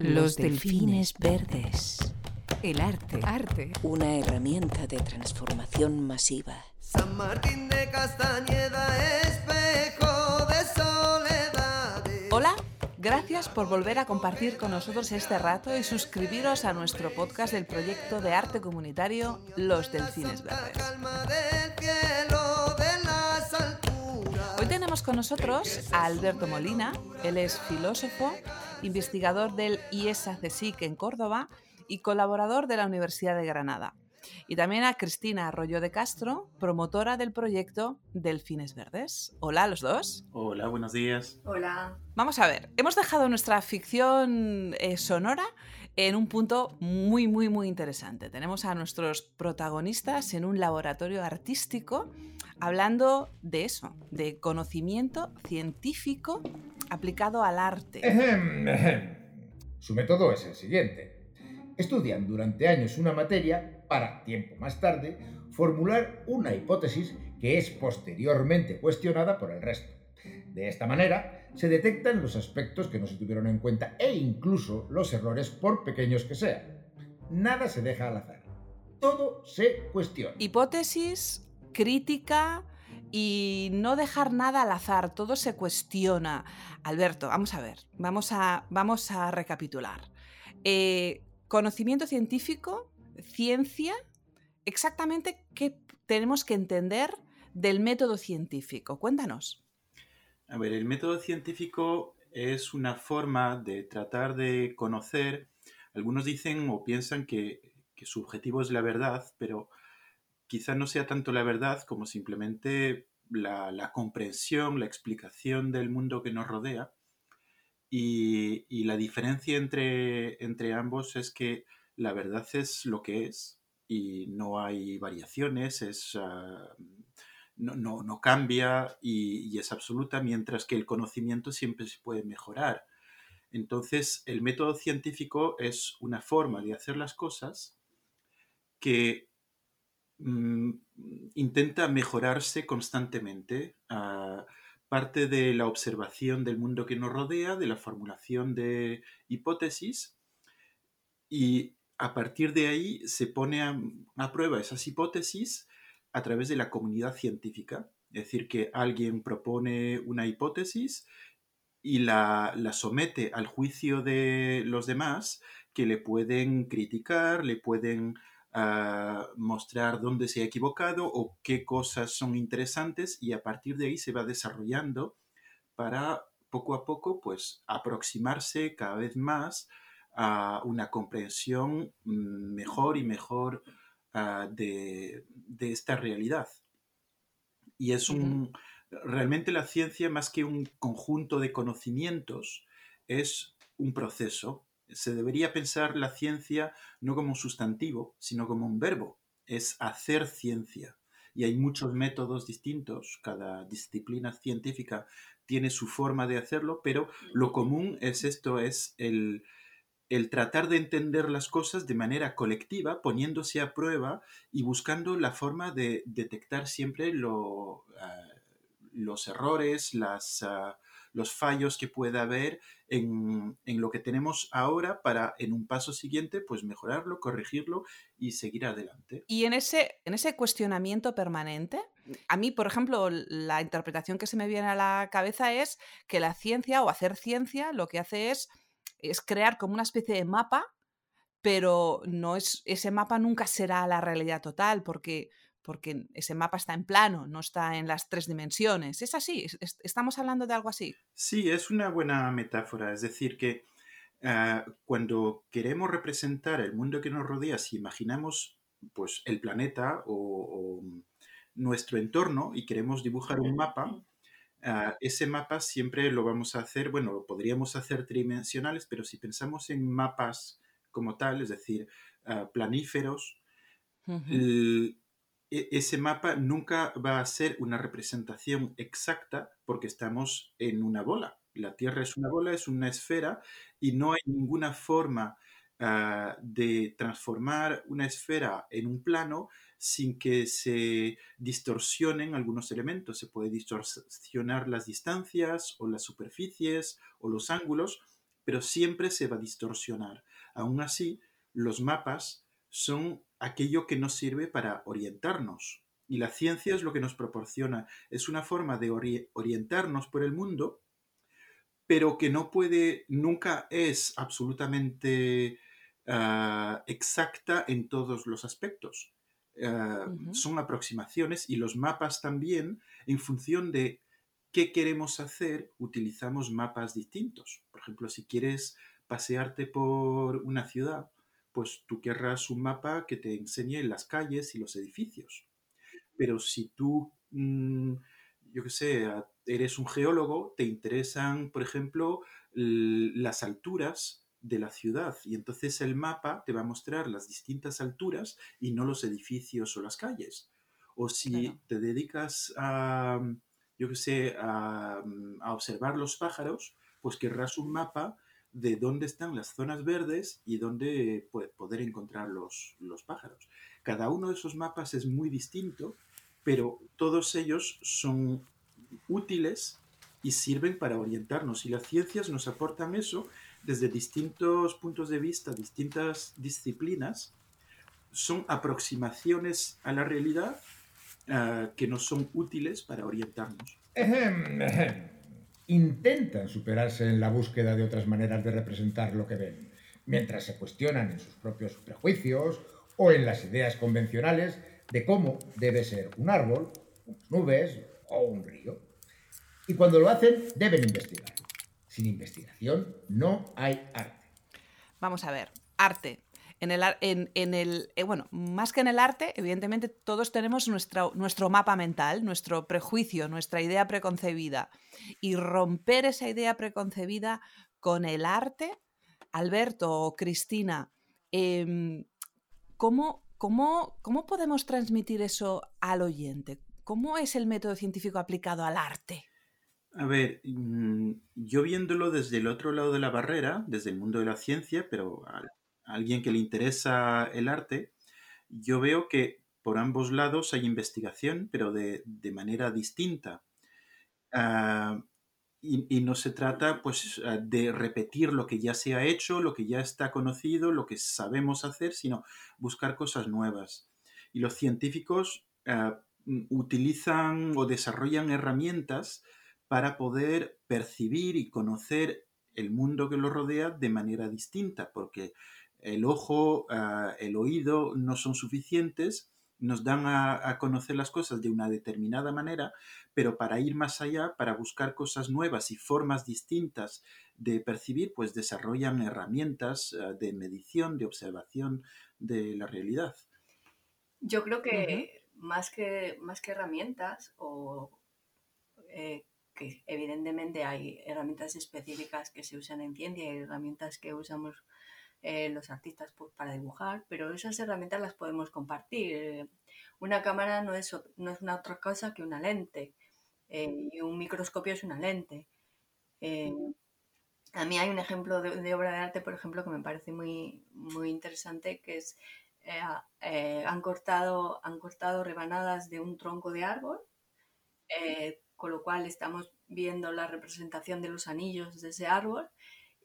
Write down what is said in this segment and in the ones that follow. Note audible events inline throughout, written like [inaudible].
Los delfines verdes. El arte. Arte. Una herramienta de transformación masiva. San Martín de Castañeda, espejo de soledad. Hola, gracias por volver a compartir con nosotros este rato y suscribiros a nuestro podcast del proyecto de arte comunitario Los Delfines Verdes. Calma del cielo de las alturas. Hoy tenemos con nosotros a Alberto Molina, él es filósofo, investigador del IESA CSIC en Córdoba y colaborador de la Universidad de Granada. Y también a Cristina Arroyo de Castro, promotora del proyecto Delfines Verdes. Hola a los dos. Hola, buenos días. Hola. Vamos a ver, hemos dejado nuestra ficción eh, sonora en un punto muy, muy, muy interesante. Tenemos a nuestros protagonistas en un laboratorio artístico hablando de eso, de conocimiento científico aplicado al arte. Ejem, ejem. Su método es el siguiente. Estudian durante años una materia para, tiempo más tarde, formular una hipótesis que es posteriormente cuestionada por el resto. De esta manera, se detectan los aspectos que no se tuvieron en cuenta e incluso los errores por pequeños que sean. Nada se deja al azar. Todo se cuestiona. Hipótesis, crítica y no dejar nada al azar, todo se cuestiona. Alberto, vamos a ver, vamos a, vamos a recapitular. Eh, conocimiento científico, ciencia, exactamente qué tenemos que entender del método científico. Cuéntanos. A ver, el método científico es una forma de tratar de conocer. Algunos dicen o piensan que, que su objetivo es la verdad, pero quizá no sea tanto la verdad como simplemente la, comprensión, la explicación del mundo que nos rodea. Y, la diferencia entre, entre ambos es que la verdad es lo que es y no hay variaciones, es, ah, no, no- cambia y, es absoluta, mientras que el conocimiento siempre se puede mejorar. Entonces, el método científico es una forma de hacer las cosas que intenta mejorarse constantemente. ah, parte de la observación del mundo que nos rodea, de la formulación de hipótesis, y a partir de ahí se pone a, a prueba esas hipótesis a través de la comunidad científica. Es decir, que alguien propone una hipótesis y la, la somete al juicio de los demás que le pueden criticar, le pueden ah, mostrar dónde se ha equivocado o qué cosas son interesantes y a partir de ahí se va desarrollando para poco a poco pues aproximarse cada vez más a una comprensión mm, mejor y mejor ah, de, de esta realidad. Y es un, realmente la ciencia, más que un conjunto de conocimientos, es un proceso. Se debería pensar la ciencia no como un sustantivo, sino como un verbo. Es hacer ciencia. Y hay muchos métodos distintos. Cada disciplina científica tiene su forma de hacerlo, pero lo común es esto, es el, el tratar de entender las cosas de manera colectiva, poniéndose a prueba y buscando la forma de detectar siempre lo, ah, los errores, las, ah, los fallos que pueda haber en, en lo que tenemos ahora para en un paso siguiente pues mejorarlo, corregirlo y seguir adelante. Y en ese, en ese cuestionamiento permanente, a mí, por ejemplo, la interpretación que se me viene a la cabeza es que la ciencia o hacer ciencia lo que hace es, es crear como una especie de mapa, pero no es, ese mapa nunca será la realidad total, porque, porque ese mapa está en plano, no está en las tres dimensiones. ¿Es así? ¿Es- es- ¿Estamos hablando de algo así? Sí, es una buena metáfora, es decir, que ah, cuando queremos representar el mundo que nos rodea, si imaginamos pues el planeta o, o nuestro entorno y queremos dibujar un mapa, ah, ese mapa siempre lo vamos a hacer, bueno, lo podríamos hacer tridimensionales, pero si pensamos en mapas como tal, es decir, ah, planíferos. E- ese mapa nunca va a ser una representación exacta porque estamos en una bola. La Tierra es una bola, es una esfera y no hay ninguna forma ah, de transformar una esfera en un plano sin que se distorsionen algunos elementos. Se puede distorsionar las distancias o las superficies o los ángulos, pero siempre se va a distorsionar. Aún así, los mapas son aquello que nos sirve para orientarnos. Y la ciencia es lo que nos proporciona. Es una forma de orientarnos por el mundo, pero que no puede, nunca es absolutamente ah, exacta en todos los aspectos. Ah, son aproximaciones y los mapas también, en función de qué queremos hacer, utilizamos mapas distintos. Por ejemplo, si quieres pasearte por una ciudad, pues tú querrás un mapa que te enseñe las calles y los edificios. Pero si tú, mm, yo qué sé, eres un geólogo, te interesan, por ejemplo, las alturas de la ciudad y entonces el mapa te va a mostrar las distintas alturas y no los edificios o las calles. O si te dedicas a, yo qué sé, a, a observar los pájaros, pues querrás un mapa de dónde están las zonas verdes y dónde poder encontrar los, los pájaros. Cada uno de esos mapas es muy distinto, pero todos ellos son útiles y sirven para orientarnos. Y las ciencias nos aportan eso desde distintos puntos de vista, distintas disciplinas. Son aproximaciones a la realidad uh, que nos son útiles para orientarnos intentan superarse en la búsqueda de otras maneras de representar lo que ven, mientras se cuestionan en sus propios prejuicios o en las ideas convencionales de cómo debe ser un árbol, unas nubes o un río. Y cuando lo hacen, deben investigar. Sin investigación no hay arte. Vamos a ver, arte. En el, en, el eh, bueno, más que en el arte, evidentemente todos tenemos nuestro, nuestro mapa mental, nuestro prejuicio, nuestra idea preconcebida. Y romper esa idea preconcebida con el arte, Alberto o Cristina, em, ¿cómo, cómo, cómo podemos transmitir eso al oyente? ¿Cómo es el método científico aplicado al arte? A ver, mm, yo viéndolo desde el otro lado de la barrera, desde el mundo de la ciencia, pero alguien que le interesa el arte, yo veo que por ambos lados hay investigación, pero de, manera distinta. Ah, y, no se trata pues ah, de repetir lo que ya se ha hecho, lo que ya está conocido, lo que sabemos hacer, sino buscar cosas nuevas. Y los científicos ah, utilizan o desarrollan herramientas para poder percibir y conocer el mundo que los rodea de manera distinta, porque el ojo, ah, el oído no son suficientes, nos dan a, conocer las cosas de una determinada manera, pero para ir más allá, para buscar cosas nuevas y formas distintas de percibir, pues desarrollan herramientas ah, de medición, de observación de la realidad. Yo creo que más, que más que herramientas, o eh, que evidentemente hay herramientas específicas que se usan en ciencia y herramientas que usamos eh, los artistas pues, para dibujar, pero esas herramientas las podemos compartir. Una cámara no es, no es una otra cosa que una lente eh, y un microscopio es una lente. Eh, a mí hay un ejemplo de, obra de arte, por ejemplo, que me parece muy, muy interesante, que es han, cortado, han cortado rebanadas de un tronco de árbol, con lo cual estamos viendo la representación de los anillos de ese árbol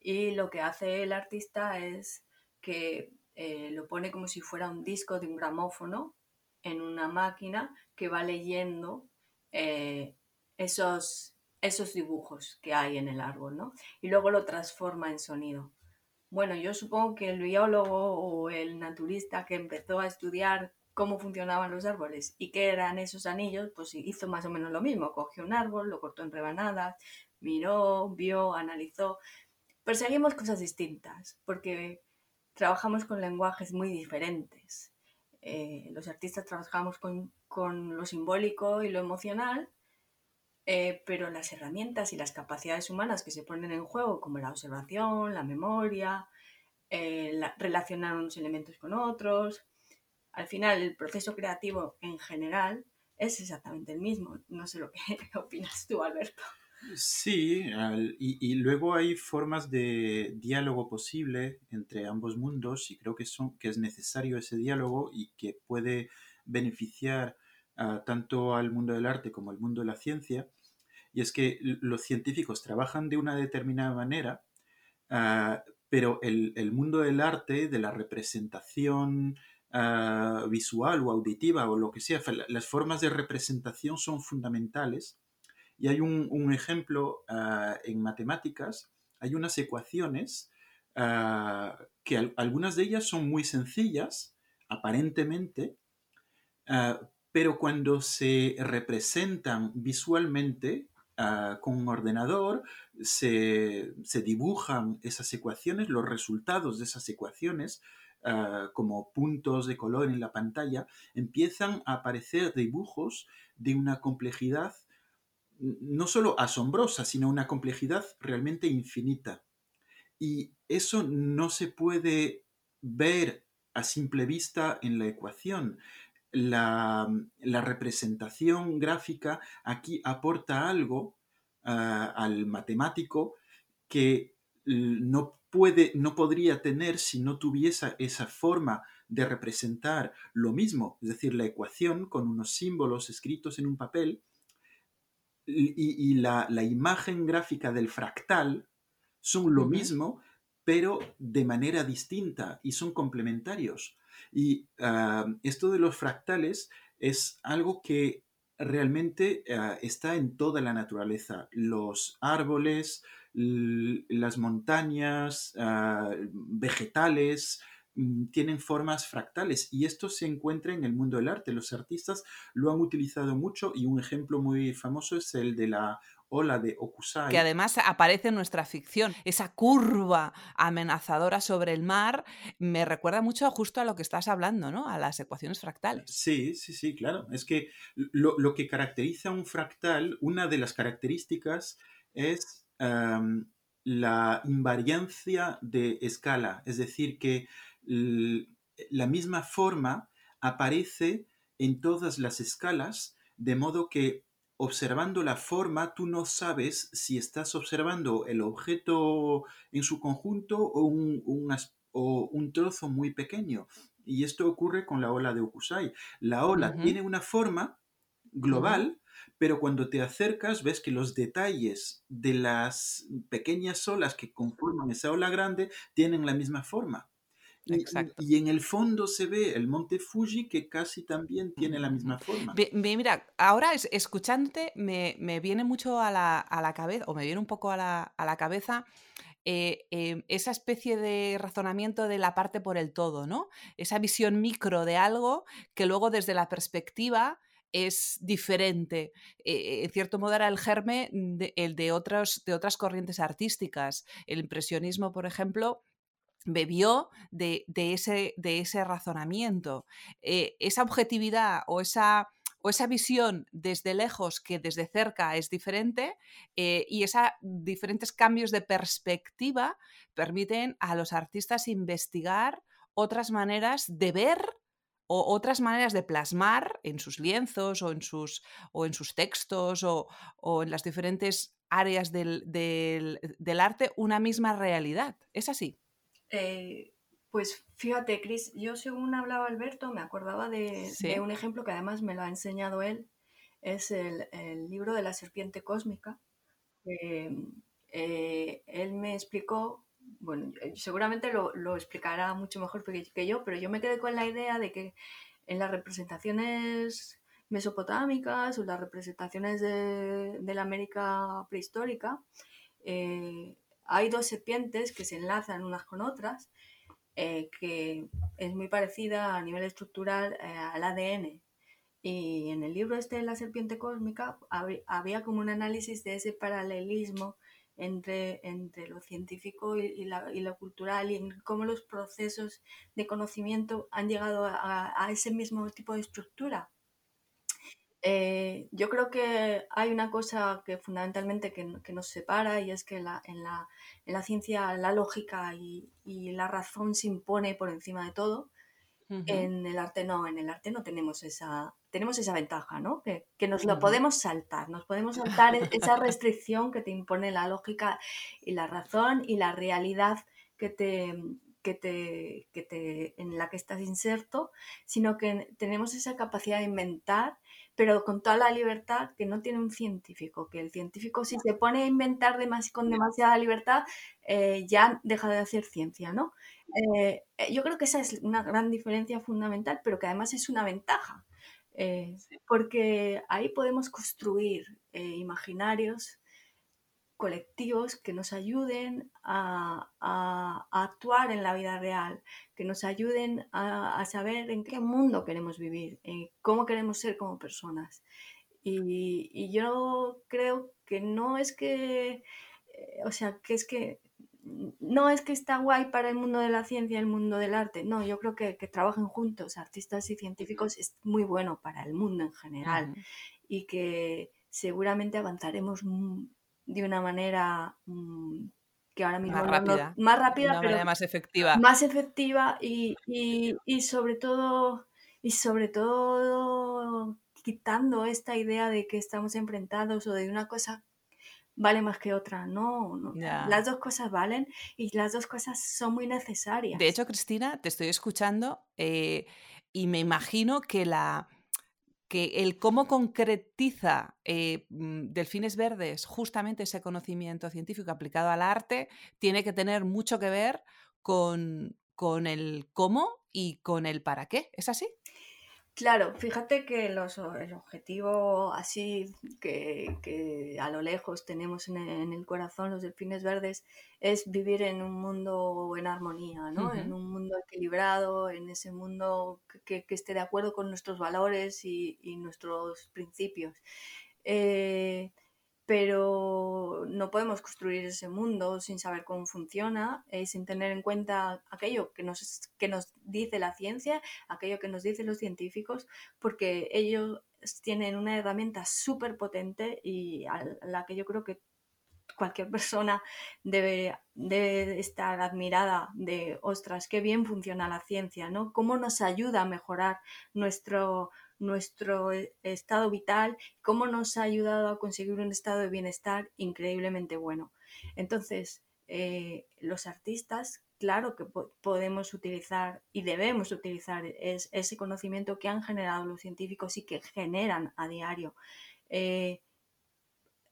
y lo que hace el artista es que eh, lo pone como si fuera un disco de un gramófono en una máquina que va leyendo eh, esos, esos dibujos que hay en el árbol, ¿no? Y luego lo transforma en sonido. Bueno, yo supongo que el biólogo o el naturista que empezó a estudiar cómo funcionaban los árboles y qué eran esos anillos, pues hizo más o menos lo mismo. Cogió un árbol, lo cortó en rebanadas, miró, vio, analizó perseguimos cosas distintas, porque trabajamos con lenguajes muy diferentes. Eh, los artistas trabajamos con, lo simbólico y lo emocional, eh, pero las herramientas y las capacidades humanas que se ponen en juego, como la observación, la memoria, eh, relacionar unos elementos con otros, al final el proceso creativo en general es exactamente el mismo. No sé lo que [laughs] opinas tú, Alberto. Sí, y, luego hay formas de diálogo posible entre ambos mundos y creo que, son, que es necesario ese diálogo y que puede beneficiar tanto al mundo del arte como al mundo de la ciencia. Y es que los científicos trabajan de una determinada manera ah, pero el, mundo del arte, de la representación ah, visual o auditiva o lo que sea, las formas de representación son fundamentales. Y hay un, ejemplo ah, en matemáticas, hay unas ecuaciones que algunas de ellas son muy sencillas, aparentemente, pero cuando se representan visualmente ah, con un ordenador, se, dibujan esas ecuaciones, los resultados de esas ecuaciones, ah, como puntos de color en la pantalla, empiezan a aparecer dibujos de una complejidad no solo asombrosa, sino una complejidad realmente infinita. Y eso no se puede ver a simple vista en la ecuación la, representación gráfica aquí aporta algo ah, al matemático que no, puede, no podría tener si no tuviese esa forma de representar lo mismo, es decir, la ecuación con unos símbolos escritos en un papel y, la, imagen gráfica del fractal son lo mismo, pero de manera distinta y son complementarios. Y ah, esto de los fractales es algo que realmente ah, está en toda la naturaleza. Los árboles, las montañas, ah, vegetales, tienen formas fractales y esto se encuentra en el mundo del arte. Los artistas lo han utilizado mucho y un ejemplo muy famoso es el de la ola de Okusai. Que además aparece en nuestra ficción. Esa curva amenazadora sobre el mar me recuerda mucho justo a lo que estás hablando, ¿no? A las ecuaciones fractales. Sí, sí, sí, claro. Es que lo, que caracteriza un fractal, una de las características es la invariancia de escala. Es decir, que la misma forma aparece en todas las escalas, de modo que observando la forma, tú no sabes si estás observando el objeto en su conjunto o un, o un trozo muy pequeño. Y esto ocurre con la ola de Okusai. La ola tiene una forma global, pero cuando te acercas ves que los detalles de las pequeñas olas que conforman esa ola grande tienen la misma forma. Y, en el fondo se ve el monte Fuji que casi también tiene la misma forma. mira, ahora es, escuchándote me, viene mucho a la, cabeza, o me viene un poco a la, cabeza eh, em, esa especie de razonamiento de la parte por el todo, ¿no? Esa visión micro de algo que luego desde la perspectiva es diferente. Eh, en cierto modo era el germe el de, otros, de otras corrientes artísticas. El impresionismo, por ejemplo, bebió de, ese, razonamiento. Eh, esa objetividad o esa, visión desde lejos que desde cerca es diferente eh, y esos diferentes cambios de perspectiva permiten a los artistas investigar otras maneras de ver o otras maneras de plasmar en sus lienzos o en sus, textos o, en las diferentes áreas del arte una misma realidad. ¿Es así? Eh, pues fíjate, Cris, yo según hablaba Alberto me acordaba de, un ejemplo que además me lo ha enseñado él, es el, libro de la serpiente cósmica. Eh, él me explicó, bueno, seguramente lo, explicará mucho mejor que yo, pero yo me quedé con la idea de que en las representaciones mesopotámicas o las representaciones de, la América prehistórica, eh, hay dos serpientes que se enlazan unas con otras, eh, que es muy parecida a nivel estructural eh, al ADN. Y en el libro este de la serpiente cósmica había como un análisis de ese paralelismo entre, entre lo científico y, lo cultural y en cómo los procesos de conocimiento han llegado a ese mismo tipo de estructura. Eh, yo creo que hay una cosa que fundamentalmente que, nos separa y es que en, la, en, la, ciencia la lógica y, la razón se impone por encima de todo. En el arte no, en el arte no tenemos esa, tenemos esa ventaja, ¿no? Que, nos lo podemos saltar, nos podemos saltar e, esa [laughs] restricción que te impone la lógica y la razón y la realidad que te, que te, que te, en la que estás inserto, sino que tenemos esa capacidad de inventar, pero con toda la libertad que no tiene un científico, que el científico si se pone a inventar con demasiada libertad, eh, ya deja de hacer ciencia, ¿no? Eh, eh, yo creo que esa es una gran diferencia fundamental, pero que además es una ventaja, porque ahí podemos construir imaginarios colectivos que nos ayuden a, actuar en la vida real, que nos ayuden a, saber en qué mundo queremos vivir, en cómo queremos ser como personas. Y, yo creo que no es que, eh, o sea, que es que no es que está guay para el mundo de la ciencia y el mundo del arte, no, yo creo que, que trabajen juntos, artistas y científicos, es muy bueno para el mundo en general y que seguramente avanzaremos de una manera mm, que ahora mismo más rápida, más rápida pero más efectiva. Más efectiva y, y, sobre todo y sobre todo quitando esta idea de que estamos enfrentados o de una cosa vale más que otra. No, no. las dos cosas valen y las dos cosas son muy necesarias. De hecho, Cristina, te estoy escuchando eh, y me imagino que la que el cómo concretiza eh, mm, Delfines Verdes justamente ese conocimiento científico aplicado al arte tiene que tener mucho que ver con, con el cómo y con el para qué. ¿Es así? Claro, fíjate que el objetivo así que, a lo lejos tenemos en el, corazón los delfines verdes es vivir en un mundo en armonía, ¿no? En un mundo equilibrado, en ese mundo que, esté de acuerdo con nuestros valores y, nuestros principios. Eh, pero no podemos construir ese mundo sin saber cómo funciona, eh, sin tener en cuenta aquello que nos, que nos dice la ciencia, aquello que nos dicen los científicos, porque ellos tienen una herramienta súper potente y a la que yo creo que cualquier persona debe, debe, estar admirada de, ostras, qué bien funciona la ciencia, ¿no? Cómo nos ayuda a mejorar nuestro, nuestro e, estado vital, cómo nos ha ayudado a conseguir un estado de bienestar increíblemente bueno. Entonces, eh, los artistas, claro que podemos utilizar y debemos utilizar ese conocimiento que han generado los científicos y que generan a diario. Eh,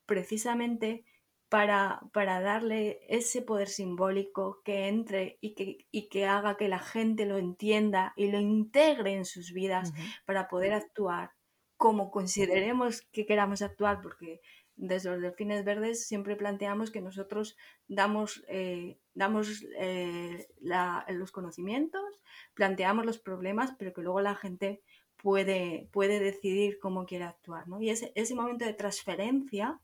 precisamente para, para, darle ese poder simbólico que entre y que, y que, haga que la gente lo entienda y lo integre en sus vidas para poder actuar como consideremos que queramos actuar, porque desde los delfines verdes siempre planteamos que nosotros damos, eh, damos eh, los conocimientos, planteamos los problemas, pero que luego la gente puede, puede decidir cómo quiere actuar. ¿no? Y ese, ese momento de transferencia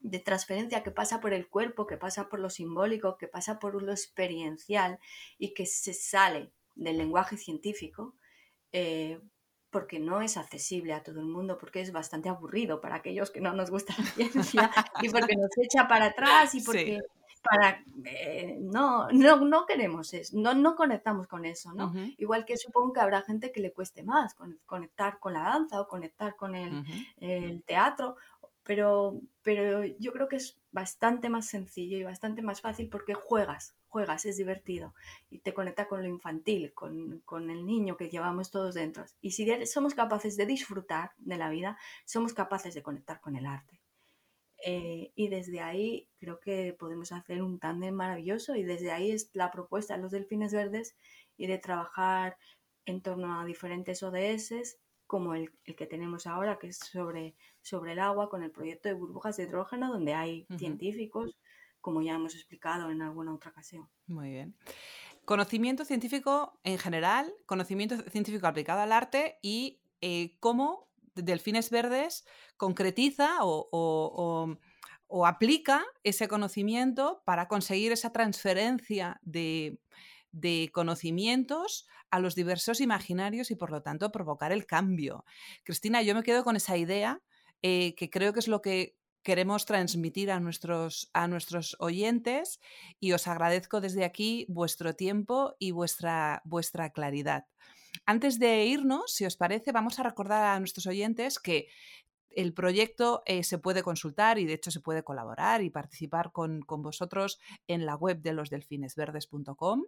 de transferencia que pasa por el cuerpo, que pasa por lo simbólico, que pasa por lo experiencial y que se sale del lenguaje científico, eh, porque no es accesible a todo el mundo, porque es bastante aburrido para aquellos que no nos gusta la [laughs] ciencia y porque nos echa para atrás y porque para eh, no, no, no queremos eso, no, no conectamos con eso, ¿no? Igual que supongo que habrá gente que le cueste más conectar con la danza o conectar con el, el teatro pero, pero yo creo que es bastante más sencillo y bastante más fácil porque juegas, juegas, es divertido y te conecta con lo infantil, con, con el niño que llevamos todos dentro. Y si somos capaces de disfrutar de la vida, somos capaces de conectar con el arte. Eh, y desde ahí creo que podemos hacer un tándem maravilloso y desde ahí es la propuesta de los delfines verdes y de trabajar en torno a diferentes ODS como el, que tenemos ahora, que es sobre, sobre el agua, con el proyecto de burbujas de hidrógeno, donde hay científicos, como ya hemos explicado en alguna otra ocasión. Muy bien. Conocimiento científico en general, conocimiento científico aplicado al arte y eh, cómo Delfines Verdes concretiza o, o aplica ese conocimiento para conseguir esa transferencia de, de conocimientos a los diversos imaginarios y por lo tanto provocar el cambio. Cristina, yo me quedo con esa idea eh, que creo que es lo que queremos transmitir a nuestros, a nuestros oyentes y os agradezco desde aquí vuestro tiempo y vuestra, vuestra claridad. Antes de irnos, si os parece, vamos a recordar a nuestros oyentes que el proyecto eh, se puede consultar y de hecho se puede colaborar y participar con, con vosotros en la web de losdelfinesverdes.com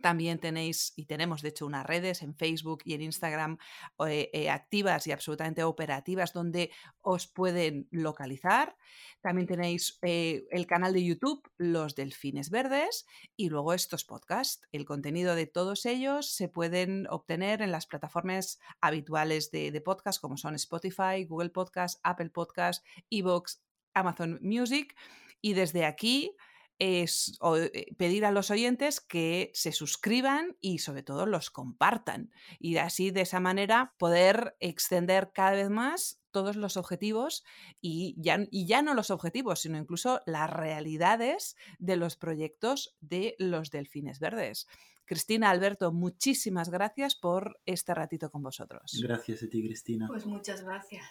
También tenéis y tenemos, de hecho, unas redes en Facebook y en Instagram eh, eh, activas y absolutamente operativas donde os pueden localizar. También tenéis eh, el canal de YouTube, Los Delfines Verdes, y luego estos podcasts. El contenido de todos ellos se pueden obtener en las plataformas habituales de, de podcast, como son Spotify, Google Podcast, Apple Podcast, Evox, Amazon Music. Y desde aquí es eh, pedir a los oyentes que se suscriban y sobre todo los compartan y así de esa manera poder extender cada vez más todos los objetivos y ya, y ya no los objetivos, sino incluso las realidades de los proyectos de los delfines verdes. Cristina, Alberto, muchísimas gracias por este ratito con vosotros. Gracias a ti, Cristina. Pues muchas gracias.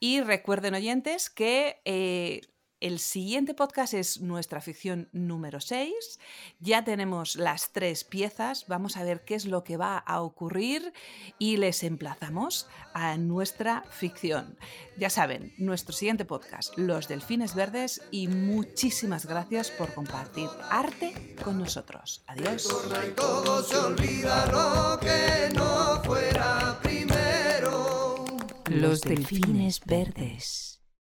Y recuerden, oyentes, que eh, el siguiente podcast es nuestra ficción número 6. Ya tenemos las tres piezas. Vamos a ver qué es lo que va a ocurrir y les emplazamos a nuestra ficción. Ya saben, nuestro siguiente podcast, Los Delfines Verdes, y muchísimas gracias por compartir arte con nosotros. Adiós. Los Delfines Verdes.